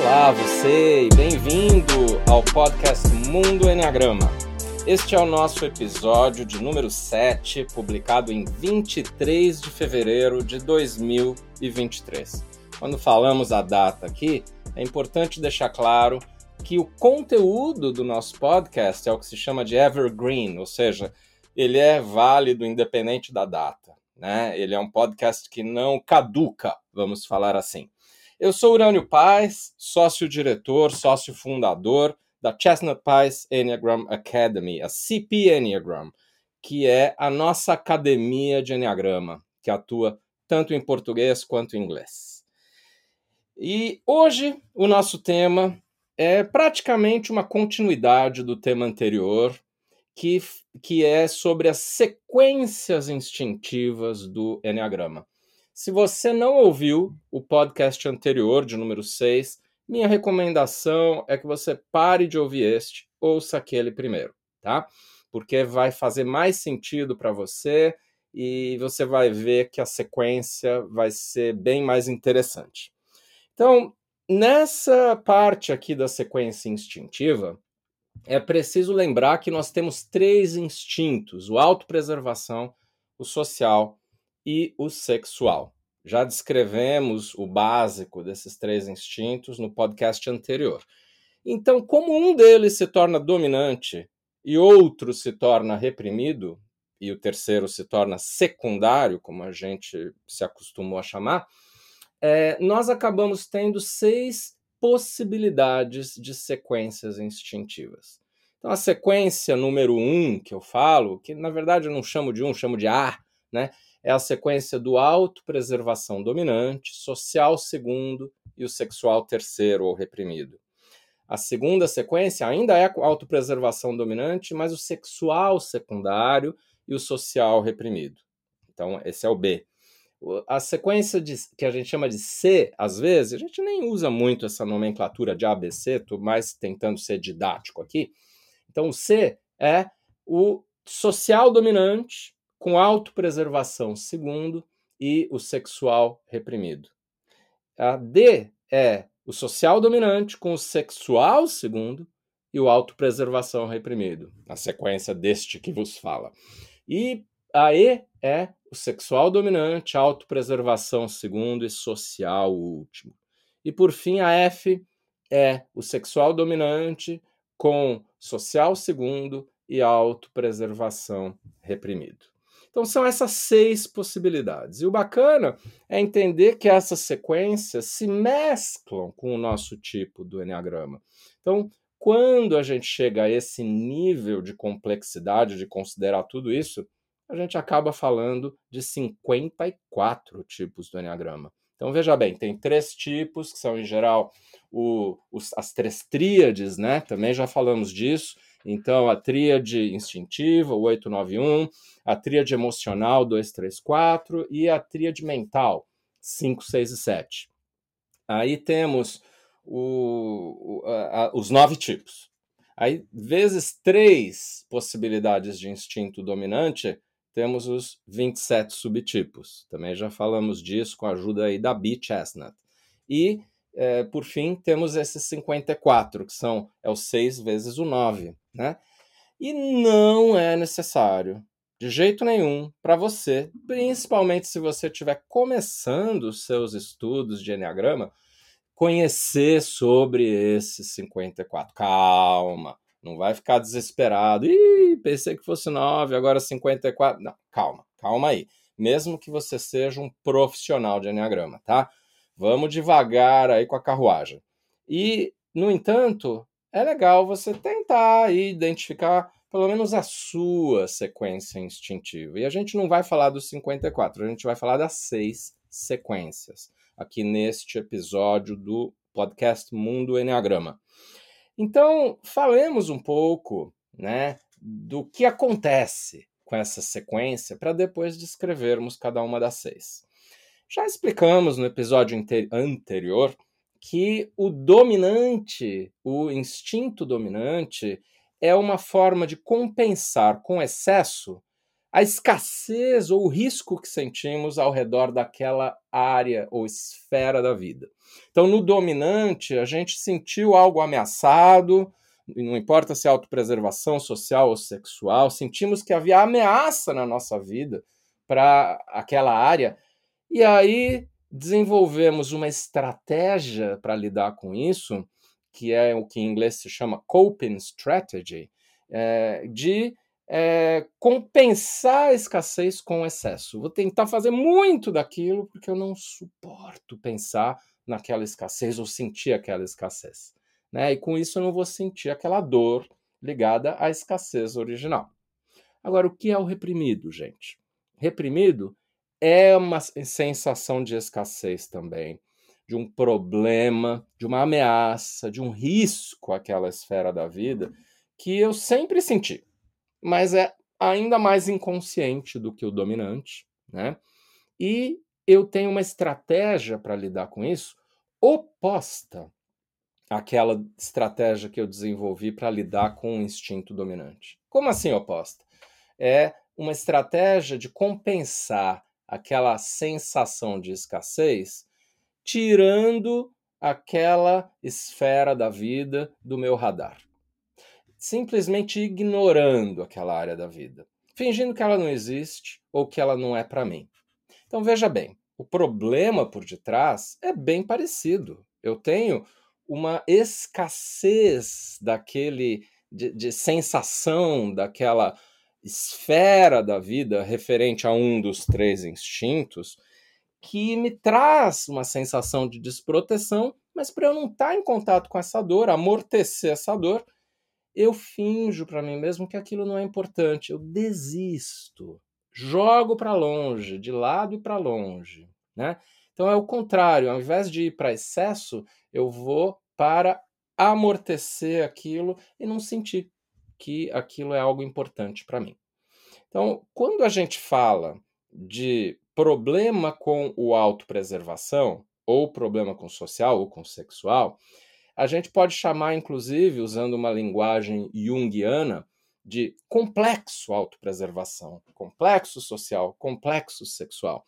Olá, você e bem-vindo ao podcast Mundo Enneagrama. Este é o nosso episódio de número 7, publicado em 23 de fevereiro de 2023. Quando falamos a data aqui, é importante deixar claro que o conteúdo do nosso podcast é o que se chama de evergreen, ou seja, ele é válido independente da data. Né? Ele é um podcast que não caduca, vamos falar assim. Eu sou Urânio Paz, sócio-diretor, sócio-fundador da Chestnut Pies Enneagram Academy, a CP Enneagram, que é a nossa academia de Enneagrama, que atua tanto em português quanto em inglês. E hoje o nosso tema é praticamente uma continuidade do tema anterior, que, que é sobre as sequências instintivas do Enneagrama. Se você não ouviu o podcast anterior, de número 6, minha recomendação é que você pare de ouvir este, ouça aquele primeiro, tá? Porque vai fazer mais sentido para você e você vai ver que a sequência vai ser bem mais interessante. Então, nessa parte aqui da sequência instintiva, é preciso lembrar que nós temos três instintos: o autopreservação, o social e o sexual. Já descrevemos o básico desses três instintos no podcast anterior. Então, como um deles se torna dominante e outro se torna reprimido, e o terceiro se torna secundário, como a gente se acostumou a chamar, é, nós acabamos tendo seis possibilidades de sequências instintivas. Então, a sequência número um que eu falo, que na verdade eu não chamo de um, chamo de A, né? É a sequência do autopreservação dominante, social segundo e o sexual terceiro ou reprimido. A segunda sequência ainda é a autopreservação dominante, mas o sexual secundário e o social reprimido. Então, esse é o B. A sequência de, que a gente chama de C, às vezes, a gente nem usa muito essa nomenclatura de ABC, estou mais tentando ser didático aqui. Então, o C é o social dominante, com autopreservação segundo e o sexual reprimido. A D é o social dominante com o sexual segundo e o autopreservação reprimido, na sequência deste que vos fala. E a E é o sexual dominante, autopreservação segundo e social último. E por fim, a F é o sexual dominante com social segundo e autopreservação reprimido. Então são essas seis possibilidades. E o bacana é entender que essas sequências se mesclam com o nosso tipo do Enneagrama. Então, quando a gente chega a esse nível de complexidade de considerar tudo isso, a gente acaba falando de 54 tipos do Enneagrama. Então veja bem, tem três tipos, que são em geral o, os, as três tríades, né? Também já falamos disso. Então, a tríade instintiva, o 891, a tríade emocional, 234, e a tríade mental, 5, 6 e 7. Aí temos o, a, os nove tipos. Aí, vezes três possibilidades de instinto dominante, temos os 27 subtipos. Também já falamos disso com a ajuda aí da B. Chestnut. E, é, por fim, temos esses 54, que são é o 6 vezes o 9 né? E não é necessário, de jeito nenhum, para você, principalmente se você estiver começando os seus estudos de Enneagrama, conhecer sobre esses 54. Calma, não vai ficar desesperado. Ih, pensei que fosse 9, agora 54. Não, calma, calma aí. Mesmo que você seja um profissional de Enneagrama, tá? Vamos devagar aí com a carruagem. E, no entanto, é legal você tentar identificar pelo menos a sua sequência instintiva. E a gente não vai falar dos 54, a gente vai falar das seis sequências aqui neste episódio do podcast Mundo Enneagrama. Então, falemos um pouco, né, do que acontece com essa sequência para depois descrevermos cada uma das seis. Já explicamos no episódio anterior que o dominante, o instinto dominante, é uma forma de compensar com excesso a escassez ou o risco que sentimos ao redor daquela área ou esfera da vida. Então, no dominante, a gente sentiu algo ameaçado, não importa se é autopreservação social ou sexual, sentimos que havia ameaça na nossa vida para aquela área, e aí desenvolvemos uma estratégia para lidar com isso, que é o que em inglês se chama coping strategy, é, de é, compensar a escassez com excesso. Vou tentar fazer muito daquilo porque eu não suporto pensar naquela escassez ou sentir aquela escassez. Né? E com isso eu não vou sentir aquela dor ligada à escassez original. Agora, o que é o reprimido, gente? Reprimido é uma sensação de escassez também, de um problema, de uma ameaça, de um risco àquela esfera da vida que eu sempre senti mas é ainda mais inconsciente do que o dominante, né? E eu tenho uma estratégia para lidar com isso oposta àquela estratégia que eu desenvolvi para lidar com o instinto dominante. Como assim oposta? É uma estratégia de compensar aquela sensação de escassez, tirando aquela esfera da vida do meu radar simplesmente ignorando aquela área da vida, fingindo que ela não existe ou que ela não é para mim. Então veja bem, o problema por detrás é bem parecido. Eu tenho uma escassez daquele de, de sensação daquela esfera da vida referente a um dos três instintos que me traz uma sensação de desproteção, mas para eu não estar tá em contato com essa dor, amortecer essa dor, eu finjo para mim mesmo que aquilo não é importante, eu desisto, jogo para longe, de lado e para longe, né? Então é o contrário, ao invés de ir para excesso, eu vou para amortecer aquilo e não sentir que aquilo é algo importante para mim. Então, quando a gente fala de problema com o autopreservação, ou problema com social ou com sexual, a gente pode chamar, inclusive, usando uma linguagem junguiana, de complexo autopreservação, complexo social, complexo sexual,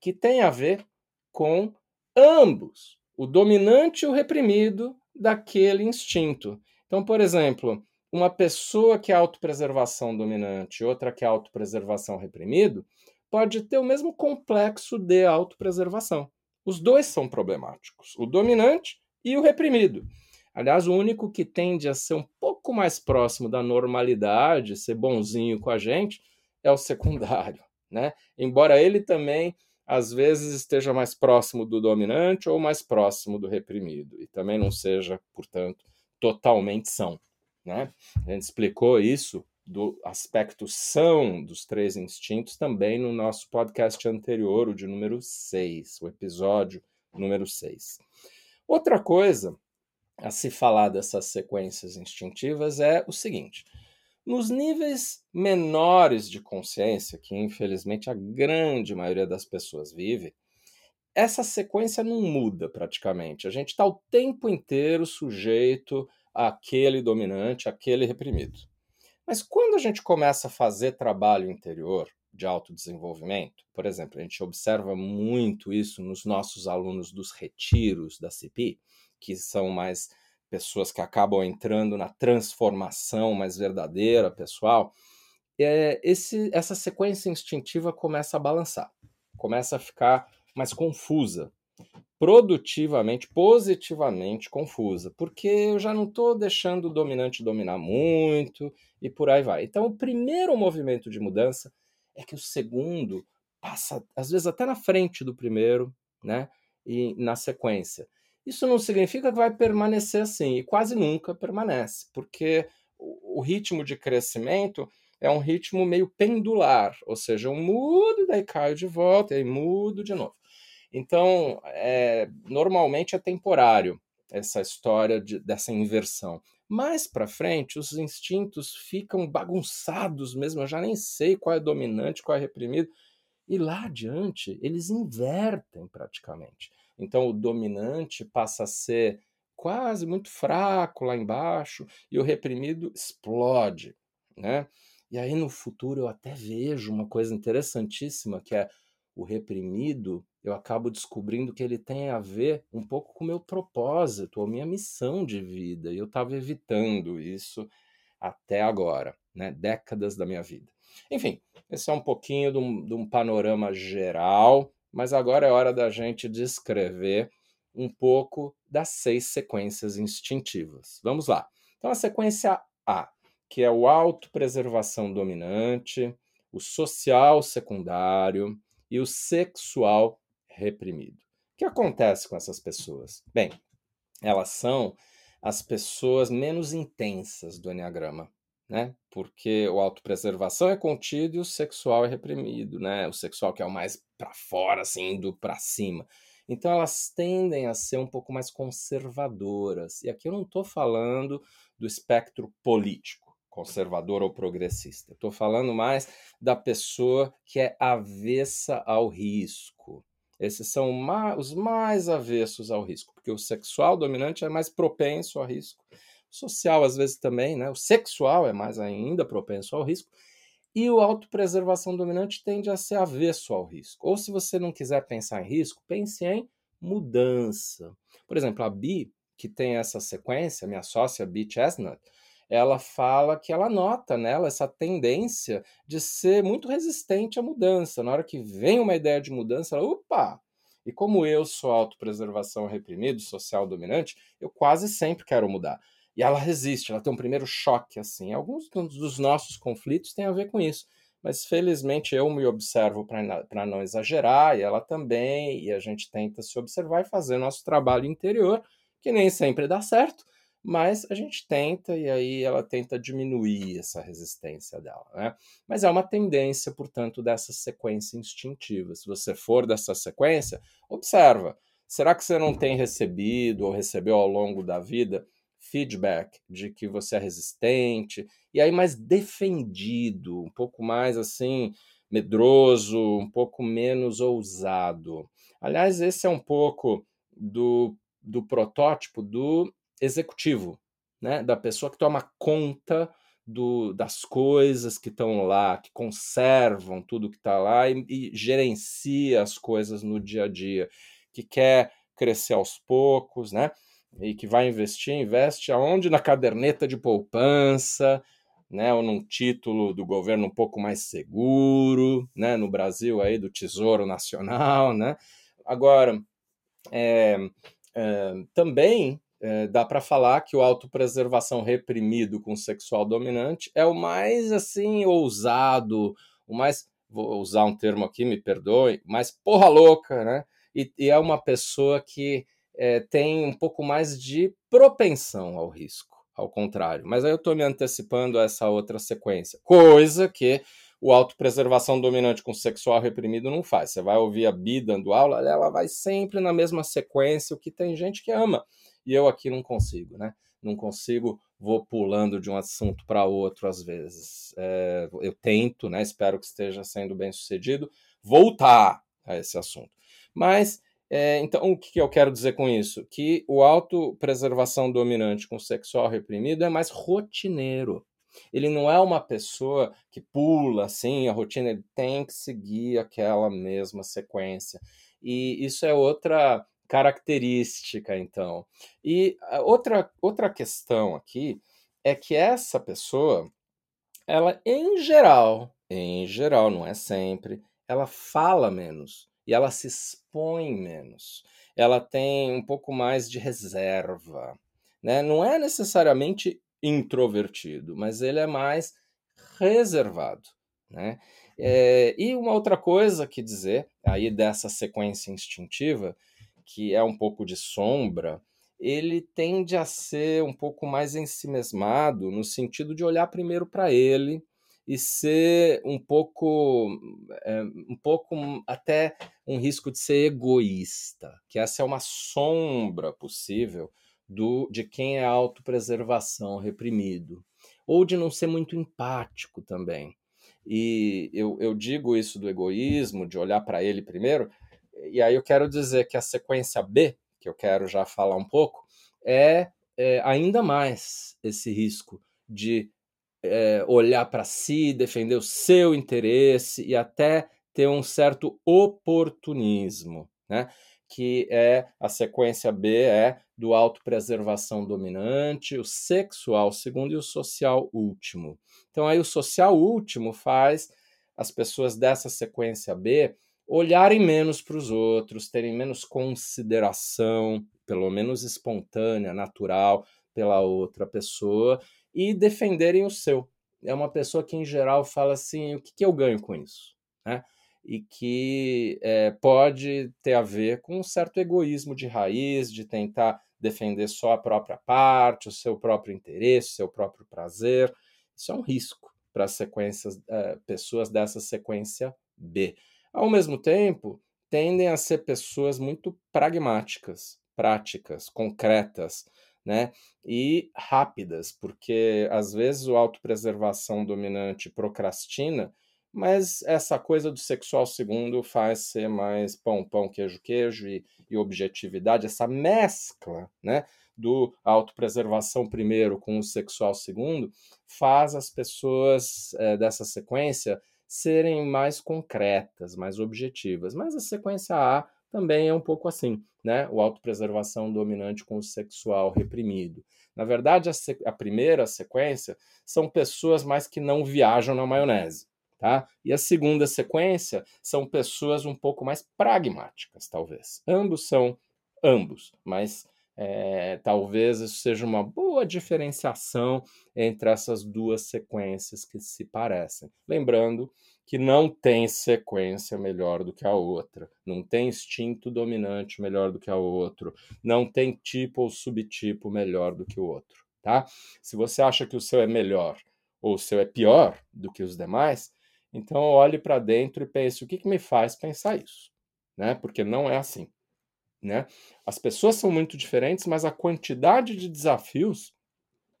que tem a ver com ambos, o dominante e o reprimido daquele instinto. Então, por exemplo, uma pessoa que é autopreservação dominante e outra que é autopreservação reprimido, pode ter o mesmo complexo de autopreservação. Os dois são problemáticos. O dominante e o reprimido. Aliás, o único que tende a ser um pouco mais próximo da normalidade, ser bonzinho com a gente, é o secundário, né? Embora ele também às vezes esteja mais próximo do dominante ou mais próximo do reprimido e também não seja, portanto, totalmente são, né? A gente explicou isso do aspecto são dos três instintos também no nosso podcast anterior, o de número 6, o episódio número 6. Outra coisa a se falar dessas sequências instintivas é o seguinte: nos níveis menores de consciência, que infelizmente a grande maioria das pessoas vive, essa sequência não muda praticamente. A gente está o tempo inteiro sujeito àquele dominante, àquele reprimido. Mas quando a gente começa a fazer trabalho interior de autodesenvolvimento, por exemplo, a gente observa muito isso nos nossos alunos dos retiros da CPI, que são mais pessoas que acabam entrando na transformação mais verdadeira, pessoal, é, esse, essa sequência instintiva começa a balançar, começa a ficar mais confusa, produtivamente, positivamente confusa, porque eu já não estou deixando o dominante dominar muito e por aí vai. Então, o primeiro movimento de mudança é que o segundo passa, às vezes, até na frente do primeiro, né? E na sequência. Isso não significa que vai permanecer assim, e quase nunca permanece, porque o ritmo de crescimento é um ritmo meio pendular, ou seja, eu mudo, daí caio de volta, e aí mudo de novo. Então, é, normalmente é temporário essa história de, dessa inversão. Mais para frente, os instintos ficam bagunçados mesmo, eu já nem sei qual é dominante, qual é reprimido, e lá adiante eles invertem praticamente. Então o dominante passa a ser quase muito fraco lá embaixo e o reprimido explode, né? E aí no futuro eu até vejo uma coisa interessantíssima que é o reprimido, eu acabo descobrindo que ele tem a ver um pouco com o meu propósito, ou minha missão de vida. E eu estava evitando isso até agora, né? décadas da minha vida. Enfim, esse é um pouquinho de um, de um panorama geral, mas agora é hora da gente descrever um pouco das seis sequências instintivas. Vamos lá. Então, a sequência A, que é o autopreservação dominante, o social secundário e o sexual reprimido. O que acontece com essas pessoas? Bem, elas são as pessoas menos intensas do Enneagrama, né? Porque o autopreservação é contido e o sexual é reprimido, né? O sexual que é o mais para fora, assim, indo para cima. Então elas tendem a ser um pouco mais conservadoras. E aqui eu não estou falando do espectro político, conservador ou progressista. Estou falando mais da pessoa que é avessa ao risco, esses são os mais avessos ao risco, porque o sexual dominante é mais propenso ao risco. O social, às vezes, também, né? O sexual é mais ainda propenso ao risco. E o autopreservação dominante tende a ser avesso ao risco. Ou se você não quiser pensar em risco, pense em mudança. Por exemplo, a Bi, que tem essa sequência, minha sócia Bi Chestnut, ela fala que ela nota nela essa tendência de ser muito resistente à mudança. Na hora que vem uma ideia de mudança, ela, opa! E como eu sou autopreservação reprimido, social dominante, eu quase sempre quero mudar. E ela resiste, ela tem um primeiro choque assim. Alguns dos nossos conflitos têm a ver com isso. Mas felizmente eu me observo para não exagerar, e ela também, e a gente tenta se observar e fazer nosso trabalho interior, que nem sempre dá certo, mas a gente tenta e aí ela tenta diminuir essa resistência dela, né? Mas é uma tendência, portanto, dessa sequência instintiva. Se você for dessa sequência, observa. Será que você não tem recebido ou recebeu ao longo da vida feedback de que você é resistente e aí mais defendido, um pouco mais assim medroso, um pouco menos ousado. Aliás, esse é um pouco do, do protótipo do executivo, né? da pessoa que toma conta do, das coisas que estão lá, que conservam tudo que está lá e, e gerencia as coisas no dia a dia, que quer crescer aos poucos, né? E que vai investir, investe aonde? Na caderneta de poupança, né? Ou num título do governo um pouco mais seguro, né? No Brasil aí do Tesouro Nacional, né? Agora, é, é, também é, dá para falar que o autopreservação reprimido com sexual dominante é o mais assim ousado, o mais vou usar um termo aqui, me perdoe, mais porra louca, né? E, e é uma pessoa que é, tem um pouco mais de propensão ao risco, ao contrário. Mas aí eu estou me antecipando a essa outra sequência, coisa que o autopreservação dominante com sexual reprimido não faz. Você vai ouvir a Bi dando aula, ela vai sempre na mesma sequência, o que tem gente que ama e eu aqui não consigo, né? Não consigo, vou pulando de um assunto para outro às vezes. É, eu tento, né? Espero que esteja sendo bem sucedido, voltar a esse assunto. Mas é, então, o que eu quero dizer com isso? Que o autopreservação dominante com sexual reprimido é mais rotineiro. Ele não é uma pessoa que pula assim a rotina, ele tem que seguir aquela mesma sequência. E isso é outra característica, então. E outra, outra questão aqui é que essa pessoa, ela em geral, em geral, não é sempre, ela fala menos e ela se expõe menos. Ela tem um pouco mais de reserva, né? Não é necessariamente introvertido, mas ele é mais reservado, né? É, e uma outra coisa que dizer aí dessa sequência instintiva que é um pouco de sombra, ele tende a ser um pouco mais ensimesmado no sentido de olhar primeiro para ele e ser um pouco, é, um pouco até um risco de ser egoísta, que essa é uma sombra possível do de quem é autopreservação reprimido, ou de não ser muito empático também. E eu, eu digo isso do egoísmo, de olhar para ele primeiro, e aí eu quero dizer que a sequência B, que eu quero já falar um pouco, é, é ainda mais esse risco de é, olhar para si, defender o seu interesse e até ter um certo oportunismo, né? Que é a sequência B é do autopreservação dominante, o sexual segundo e o social último. Então aí o social último faz as pessoas dessa sequência B olharem menos para os outros, terem menos consideração, pelo menos espontânea, natural, pela outra pessoa e defenderem o seu. É uma pessoa que, em geral, fala assim: o que, que eu ganho com isso? Né? E que é, pode ter a ver com um certo egoísmo de raiz, de tentar defender só a própria parte, o seu próprio interesse, o seu próprio prazer. Isso é um risco para as sequências, é, pessoas dessa sequência B. Ao mesmo tempo, tendem a ser pessoas muito pragmáticas, práticas, concretas, né? E rápidas, porque às vezes o autopreservação dominante procrastina, mas essa coisa do sexual segundo faz ser mais pão, pão, queijo, queijo e, e objetividade, essa mescla, né? Do autopreservação primeiro com o sexual segundo, faz as pessoas é, dessa sequência serem mais concretas, mais objetivas. Mas a sequência A também é um pouco assim, né? O autopreservação dominante com o sexual reprimido. Na verdade, a, a primeira sequência são pessoas mais que não viajam na maionese. Tá? E a segunda sequência são pessoas um pouco mais pragmáticas, talvez. Ambos são ambos, mas é, talvez isso seja uma boa diferenciação entre essas duas sequências que se parecem. Lembrando que não tem sequência melhor do que a outra, não tem instinto dominante melhor do que a outro, não tem tipo ou subtipo melhor do que o outro, tá? Se você acha que o seu é melhor ou o seu é pior do que os demais, então olhe para dentro e pense o que, que me faz pensar isso, né? Porque não é assim. Né? As pessoas são muito diferentes, mas a quantidade de desafios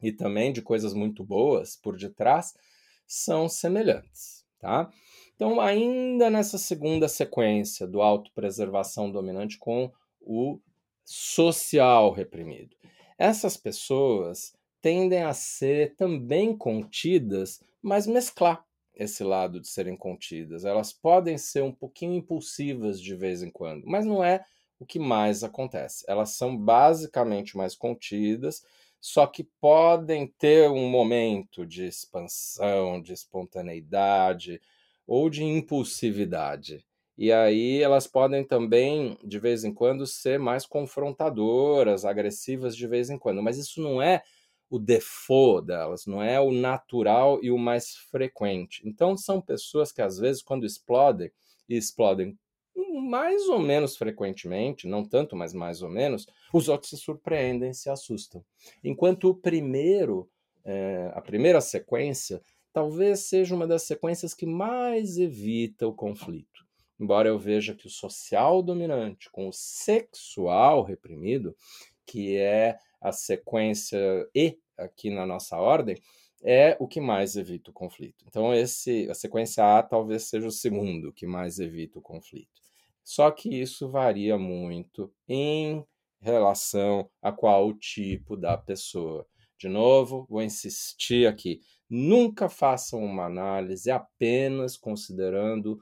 e também de coisas muito boas por detrás são semelhantes. Tá? Então, ainda nessa segunda sequência do autopreservação dominante com o social reprimido, essas pessoas tendem a ser também contidas, mas mesclar esse lado de serem contidas. Elas podem ser um pouquinho impulsivas de vez em quando, mas não é o que mais acontece. Elas são basicamente mais contidas, só que podem ter um momento de expansão, de espontaneidade ou de impulsividade. E aí elas podem também, de vez em quando, ser mais confrontadoras, agressivas de vez em quando. Mas isso não é o default delas, não é o natural e o mais frequente. Então são pessoas que às vezes quando explodem, e explodem mais ou menos frequentemente, não tanto, mas mais ou menos, os outros se surpreendem, se assustam. Enquanto o primeiro, é, a primeira sequência, talvez seja uma das sequências que mais evita o conflito. Embora eu veja que o social dominante com o sexual reprimido, que é a sequência E aqui na nossa ordem, é o que mais evita o conflito. Então, esse, a sequência A talvez seja o segundo que mais evita o conflito. Só que isso varia muito em relação a qual tipo da pessoa. De novo, vou insistir aqui: nunca façam uma análise apenas considerando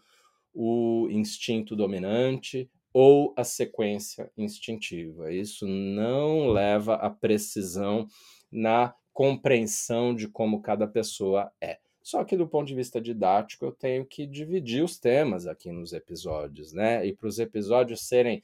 o instinto dominante ou a sequência instintiva. Isso não leva à precisão na compreensão de como cada pessoa é. Só que do ponto de vista didático, eu tenho que dividir os temas aqui nos episódios, né? E para os episódios serem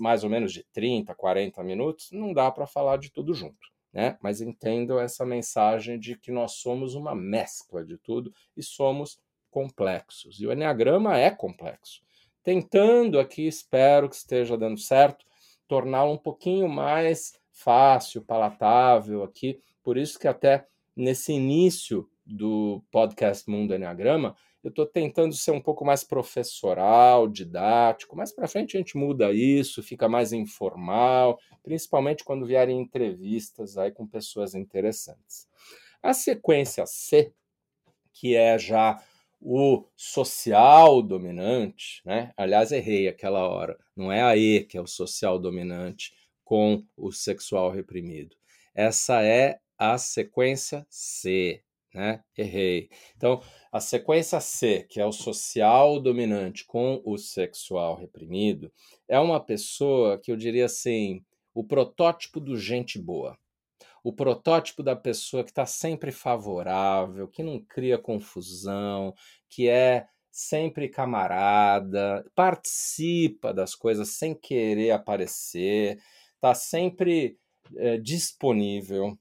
mais ou menos de 30, 40 minutos, não dá para falar de tudo junto, né? Mas entendo essa mensagem de que nós somos uma mescla de tudo e somos complexos. E o Enneagrama é complexo. Tentando aqui, espero que esteja dando certo, torná-lo um pouquinho mais fácil, palatável aqui. Por isso que até nesse início do podcast Mundo Enneagrama, eu estou tentando ser um pouco mais professoral, didático. Mais para frente a gente muda isso, fica mais informal, principalmente quando vierem entrevistas aí com pessoas interessantes. A sequência C, que é já o social dominante, né? Aliás, errei aquela hora. Não é a E que é o social dominante com o sexual reprimido. Essa é a sequência C, né? Errei. Então, a sequência C, que é o social dominante com o sexual reprimido, é uma pessoa que eu diria assim, o protótipo do gente boa. O protótipo da pessoa que está sempre favorável, que não cria confusão, que é sempre camarada, participa das coisas sem querer aparecer, está sempre é, disponível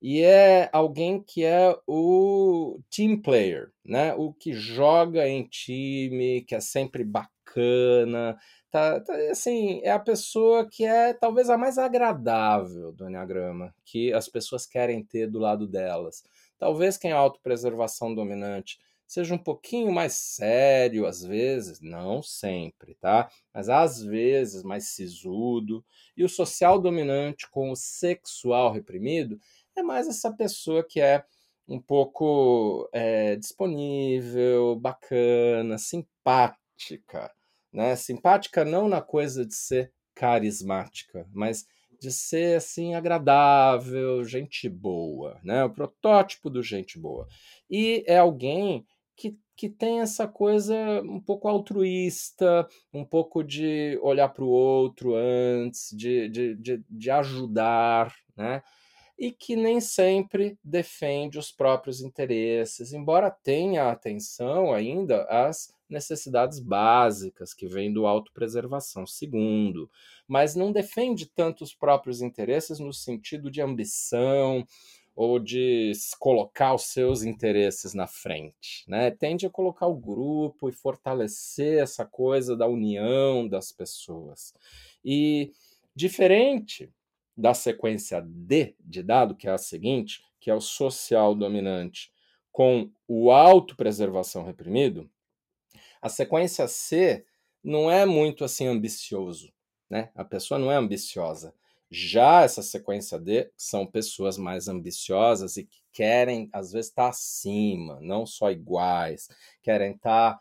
e é alguém que é o team player, né? O que joga em time, que é sempre bacana, tá, tá assim, é a pessoa que é talvez a mais agradável do Enneagrama, que as pessoas querem ter do lado delas. Talvez quem é autopreservação dominante seja um pouquinho mais sério às vezes, não sempre, tá? Mas às vezes mais sisudo. E o social dominante com o sexual reprimido é mais essa pessoa que é um pouco é, disponível, bacana, simpática, né? Simpática não na coisa de ser carismática, mas de ser assim agradável, gente boa, né? O protótipo do gente boa. E é alguém que, que tem essa coisa um pouco altruísta, um pouco de olhar para o outro antes, de, de, de, de ajudar, né? E que nem sempre defende os próprios interesses, embora tenha atenção ainda às necessidades básicas que vêm do autopreservação, segundo, mas não defende tanto os próprios interesses no sentido de ambição ou de colocar os seus interesses na frente, né? Tende a colocar o grupo e fortalecer essa coisa da união das pessoas. E diferente da sequência D de dado, que é a seguinte, que é o social dominante com o autopreservação reprimido, a sequência C não é muito assim ambicioso, né? A pessoa não é ambiciosa. Já essa sequência D são pessoas mais ambiciosas e que querem, às vezes, estar tá acima, não só iguais, querem estar tá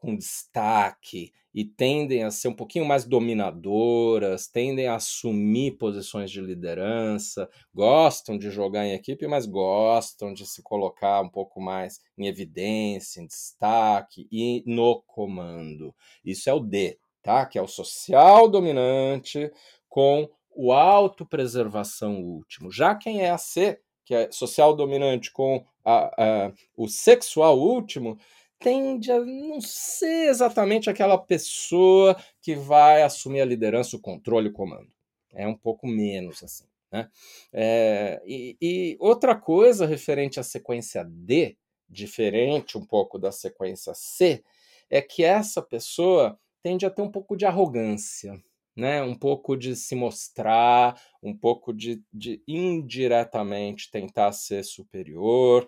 com destaque e tendem a ser um pouquinho mais dominadoras, tendem a assumir posições de liderança, gostam de jogar em equipe, mas gostam de se colocar um pouco mais em evidência, em destaque e no comando. Isso é o D, tá? Que é o social dominante com o autopreservação último. Já quem é a C, que é social dominante com a, a, o sexual último, tende a não ser exatamente aquela pessoa que vai assumir a liderança, o controle, o comando. É um pouco menos assim. Né? É, e, e, outra coisa referente à sequência D, diferente um pouco da sequência C, é que essa pessoa tende a ter um pouco de arrogância, né? um pouco de se mostrar, um pouco de, de indiretamente tentar ser superior.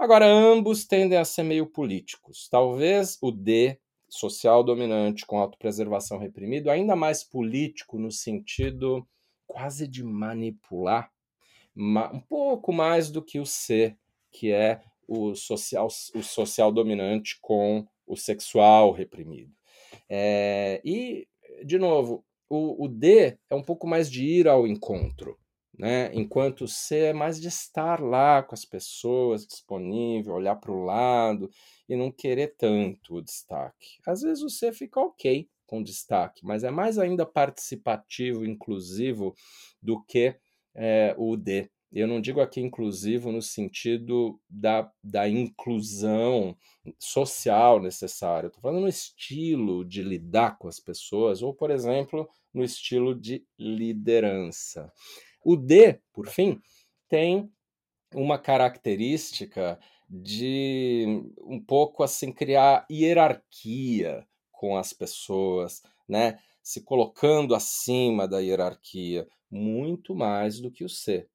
Agora, ambos tendem a ser meio políticos. Talvez o D, social dominante com autopreservação reprimido, ainda mais político no sentido quase de manipular, um pouco mais do que o C, que é o social, o social dominante com o sexual reprimido. É, e, de novo, o, o D é um pouco mais de ir ao encontro né? Enquanto C é mais de estar lá com as pessoas, disponível, olhar para o lado e não querer tanto o destaque. Às vezes o C fica ok com destaque, mas é mais ainda participativo, inclusivo, do que é, o D. Eu não digo aqui inclusivo no sentido da, da inclusão social necessária. Estou falando no estilo de lidar com as pessoas, ou, por exemplo, no estilo de liderança. O D, por fim, tem uma característica de um pouco assim criar hierarquia com as pessoas, né? Se colocando acima da hierarquia, muito mais do que o C,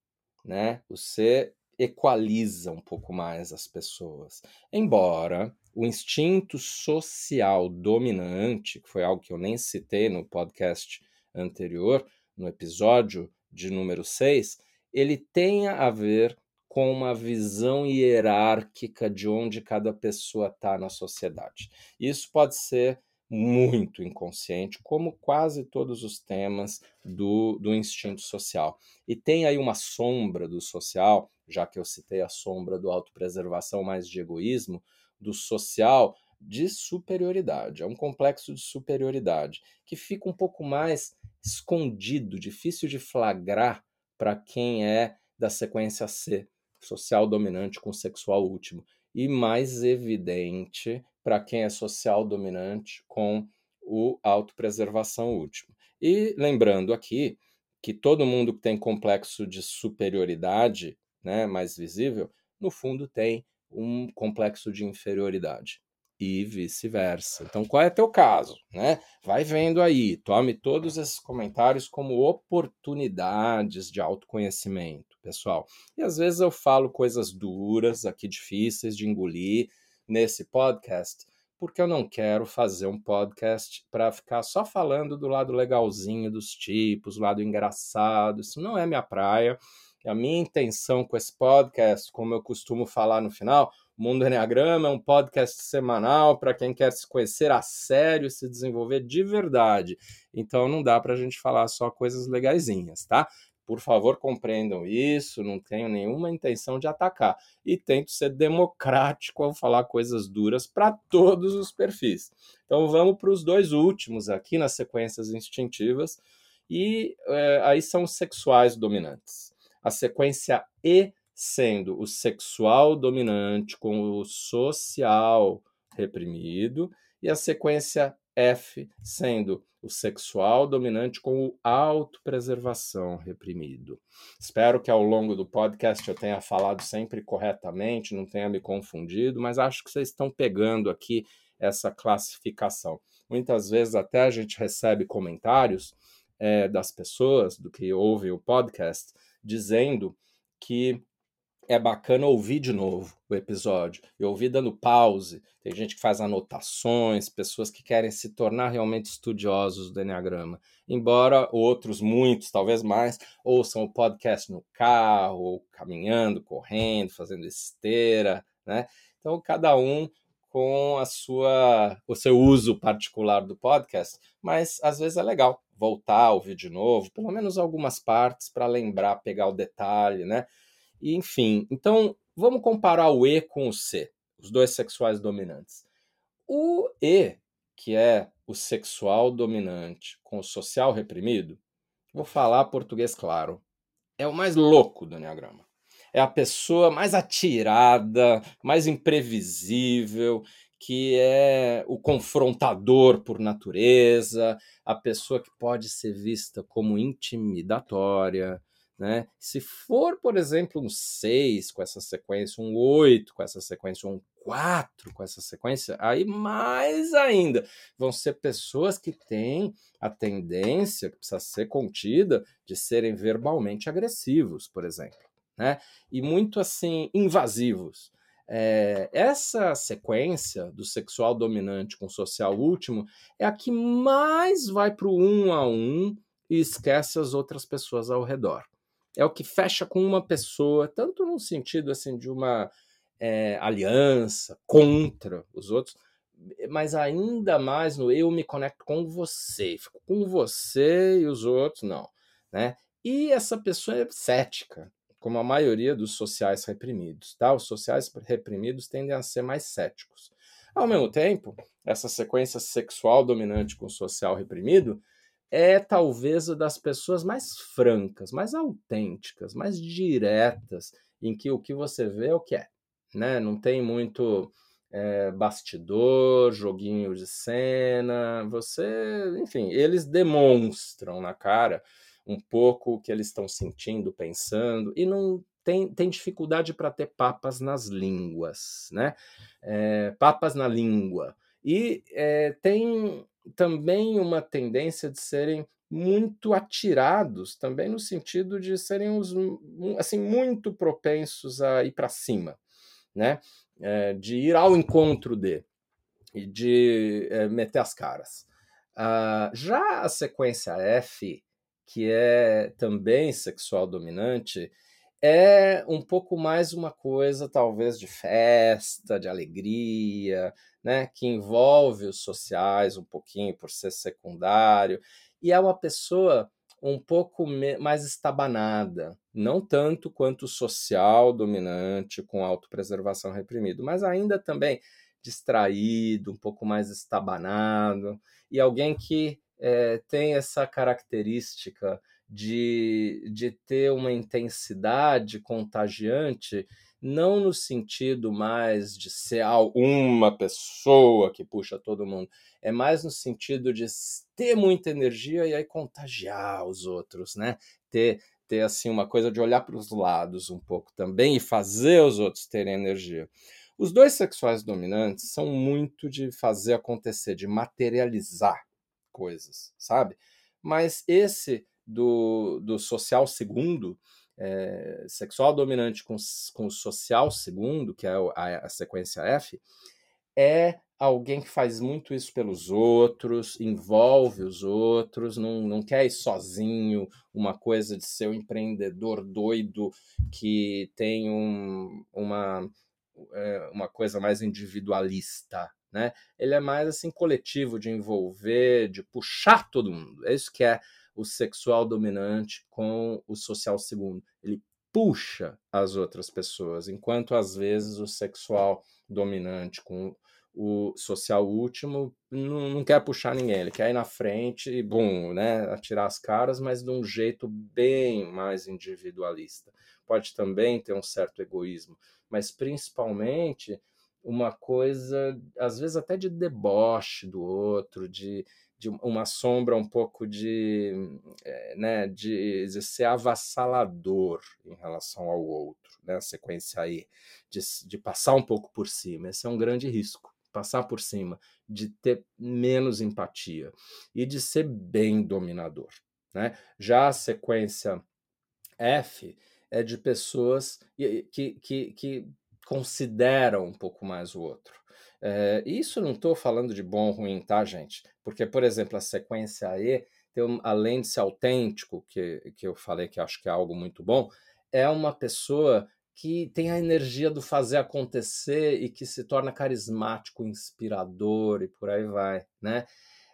né? O C equaliza um pouco mais as pessoas. Embora o instinto social dominante, que foi algo que eu nem citei no podcast anterior, no episódio de número 6, ele tenha a ver com uma visão hierárquica de onde cada pessoa está na sociedade. Isso pode ser muito inconsciente, como quase todos os temas do, do instinto social. E tem aí uma sombra do social já que eu citei a sombra do autopreservação mais de egoísmo, do social de superioridade. É um complexo de superioridade que fica um pouco mais escondido, difícil de flagrar para quem é da sequência C, social dominante com sexual último, e mais evidente para quem é social dominante com o autopreservação último. E lembrando aqui que todo mundo que tem complexo de superioridade, né, mais visível, no fundo tem um complexo de inferioridade e vice-versa. Então, qual é teu caso, né? Vai vendo aí, tome todos esses comentários como oportunidades de autoconhecimento, pessoal. E às vezes eu falo coisas duras, aqui difíceis de engolir nesse podcast, porque eu não quero fazer um podcast para ficar só falando do lado legalzinho dos tipos, do lado engraçado. Isso não é minha praia. A minha intenção com esse podcast, como eu costumo falar no final, Mundo Enneagrama é um podcast semanal para quem quer se conhecer a sério e se desenvolver de verdade. Então não dá para a gente falar só coisas legaisinhas, tá? Por favor, compreendam isso, não tenho nenhuma intenção de atacar. E tento ser democrático ao falar coisas duras para todos os perfis. Então vamos para os dois últimos aqui nas sequências instintivas. E é, aí são sexuais dominantes. A sequência E sendo o sexual dominante com o social reprimido, e a sequência F sendo o sexual dominante com o autopreservação reprimido. Espero que ao longo do podcast eu tenha falado sempre corretamente, não tenha me confundido, mas acho que vocês estão pegando aqui essa classificação. Muitas vezes até a gente recebe comentários é, das pessoas do que ouvem o podcast dizendo que é bacana ouvir de novo o episódio e ouvir dando pause. Tem gente que faz anotações, pessoas que querem se tornar realmente estudiosos do Enneagrama. Embora outros, muitos, talvez mais, ouçam o podcast no carro, ou caminhando, correndo, fazendo esteira, né? Então, cada um com a sua, o seu uso particular do podcast, mas às vezes é legal voltar ouvir de novo, pelo menos algumas partes para lembrar, pegar o detalhe, né? Enfim, então vamos comparar o E com o C, os dois sexuais dominantes. O E, que é o sexual dominante com o social reprimido, vou falar português claro, é o mais louco do Enneagrama. É a pessoa mais atirada, mais imprevisível, que é o confrontador por natureza, a pessoa que pode ser vista como intimidatória, né? Se for, por exemplo, um 6 com essa sequência, um 8 com essa sequência, um 4 com essa sequência, aí mais ainda vão ser pessoas que têm a tendência, que precisa ser contida, de serem verbalmente agressivos, por exemplo, né? E muito assim, invasivos. É, essa sequência do sexual dominante com social último é a que mais vai para o um a um e esquece as outras pessoas ao redor é o que fecha com uma pessoa, tanto no sentido assim de uma é, aliança contra os outros, mas ainda mais no eu me conecto com você, fico com você e os outros não, né? E essa pessoa é cética, como a maioria dos sociais reprimidos, tá? Os sociais reprimidos tendem a ser mais céticos. Ao mesmo tempo, essa sequência sexual dominante com social reprimido é talvez das pessoas mais francas, mais autênticas, mais diretas, em que o que você vê é o que é. Né? Não tem muito é, bastidor, joguinho de cena. Você, enfim, eles demonstram na cara um pouco o que eles estão sentindo, pensando, e não tem, tem dificuldade para ter papas nas línguas, né? É, papas na língua. E é, tem também uma tendência de serem muito atirados, também no sentido de serem os, assim muito propensos a ir para cima, né? É, de ir ao encontro de e de é, meter as caras. Ah, já a sequência F, que é também sexual dominante, é um pouco mais uma coisa, talvez, de festa, de alegria, né, que envolve os sociais um pouquinho por ser secundário, e é uma pessoa um pouco mais estabanada, não tanto quanto social dominante com autopreservação reprimido, mas ainda também distraído, um pouco mais estabanado, e alguém que é, tem essa característica de, de ter uma intensidade contagiante, não no sentido mais de ser uma pessoa que puxa todo mundo, é mais no sentido de ter muita energia e aí contagiar os outros, né? Ter, ter assim uma coisa de olhar para os lados um pouco também e fazer os outros terem energia. Os dois sexuais dominantes são muito de fazer acontecer, de materializar coisas, sabe? Mas esse do, do social segundo, é, sexual dominante com, com social segundo, que é a, a sequência F, é alguém que faz muito isso pelos outros, envolve os outros, não, não quer ir sozinho, uma coisa de ser um empreendedor doido que tem um, uma, é, uma coisa mais individualista. Né? Ele é mais assim coletivo, de envolver, de puxar todo mundo. É isso que é o sexual dominante com o social segundo. Ele puxa as outras pessoas, enquanto às vezes o sexual dominante com o social último não, não, quer puxar ninguém, ele quer ir na frente e, bom, né, atirar as caras, mas de um jeito bem mais individualista. Pode também ter um certo egoísmo, mas principalmente uma coisa, às vezes até de deboche do outro, de de uma sombra um pouco de, é, né, de, ser avassalador em relação ao outro, né, a sequência aí, de, de passar um pouco por cima. Esse é um grande risco, passar por cima, de ter menos empatia e de ser bem dominador. Né? Já a sequência F é de pessoas que, que, que consideram um pouco mais o outro. É, isso não estou falando de bom ou ruim, tá, gente? Porque, por exemplo, a sequência E, tem, além de ser autêntico, que, que eu falei que acho que é algo muito bom, é uma pessoa que tem a energia do fazer acontecer e que se torna carismático, inspirador e por aí vai, né?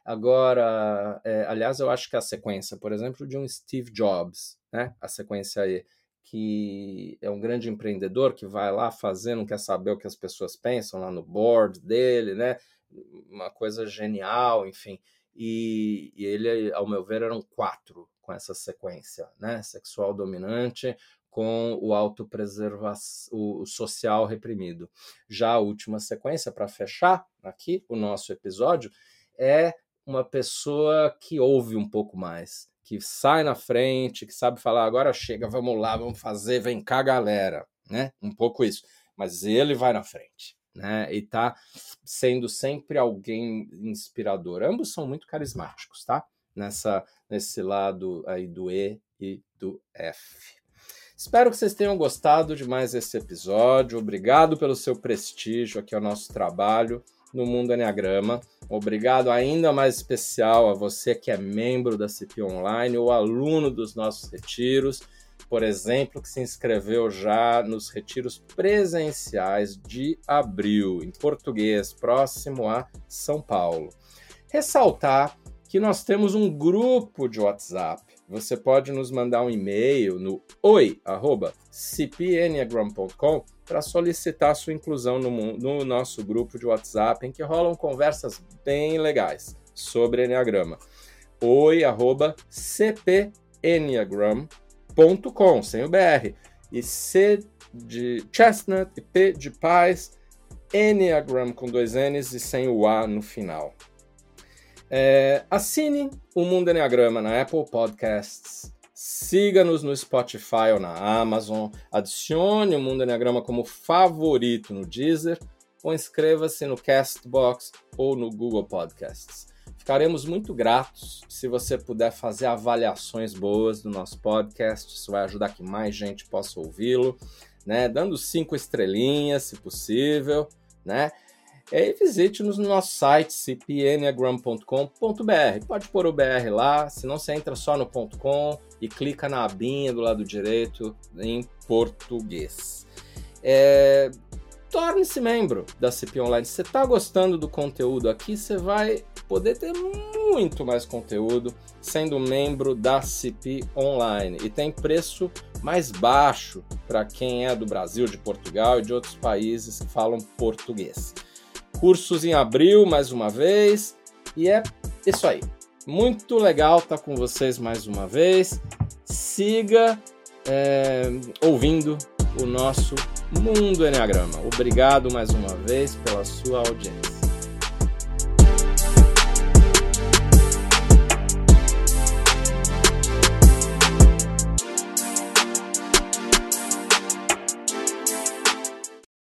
Agora, é, aliás, eu acho que a sequência, por exemplo, de um Steve Jobs, né? A sequência E, que é um grande empreendedor que vai lá fazer, não quer saber o que as pessoas pensam lá no board dele, né? Uma coisa genial, enfim. E, e ele, ao meu ver, eram quatro com essa sequência, né? Sexual dominante com o autopreservação, o social reprimido. Já a última sequência, para fechar aqui o nosso episódio, é uma pessoa que ouve um pouco mais, que sai na frente, que sabe falar, agora chega, vamos lá, vamos fazer, vem cá, galera, né? Um pouco isso. Mas ele vai na frente, né? E tá sendo sempre alguém inspirador. Ambos são muito carismáticos, tá? Nessa, nesse lado aí do E e do F. Espero que vocês tenham gostado de mais esse episódio. Obrigado pelo seu prestígio aqui ao nosso trabalho no Mundo Enneagrama. Obrigado ainda mais especial a você que é membro da CP Online ou aluno dos nossos retiros, por exemplo, que se inscreveu já nos retiros presenciais de abril, em português, próximo a São Paulo. Ressaltar que nós temos um grupo de WhatsApp. Você pode nos mandar um e-mail no oi@cpenneagram.com para solicitar sua inclusão no, no, nosso grupo de WhatsApp, em que rolam conversas bem legais sobre Enneagrama. oi@cpenneagram.com, sem o BR. E C de Chestnut e P de Paz, Enneagram com dois N's e sem o A no final. É, assine o Mundo Enneagrama na Apple Podcasts. Siga-nos no Spotify ou na Amazon. Adicione o Mundo Enneagrama como favorito no Deezer ou inscreva-se no Castbox ou no Google Podcasts. Ficaremos muito gratos se você puder fazer avaliações boas do nosso podcast. Isso vai ajudar que mais gente possa ouvi-lo, né? Dando cinco estrelinhas, se possível, né? E visite-nos no nosso site cpnagram.com.br. Pode pôr o BR lá, senão você entra só no .com e clica na abinha do lado direito em português. É... Torne-se membro da CP Online. Se você está gostando do conteúdo aqui, você vai poder ter muito mais conteúdo sendo membro da CP Online. E tem preço mais baixo para quem é do Brasil, de Portugal e de outros países que falam português. Cursos em abril, mais uma vez, e é isso aí. Muito legal estar tá com vocês mais uma vez. Siga é, ouvindo o nosso Mundo Enneagrama. Obrigado mais uma vez pela sua audiência.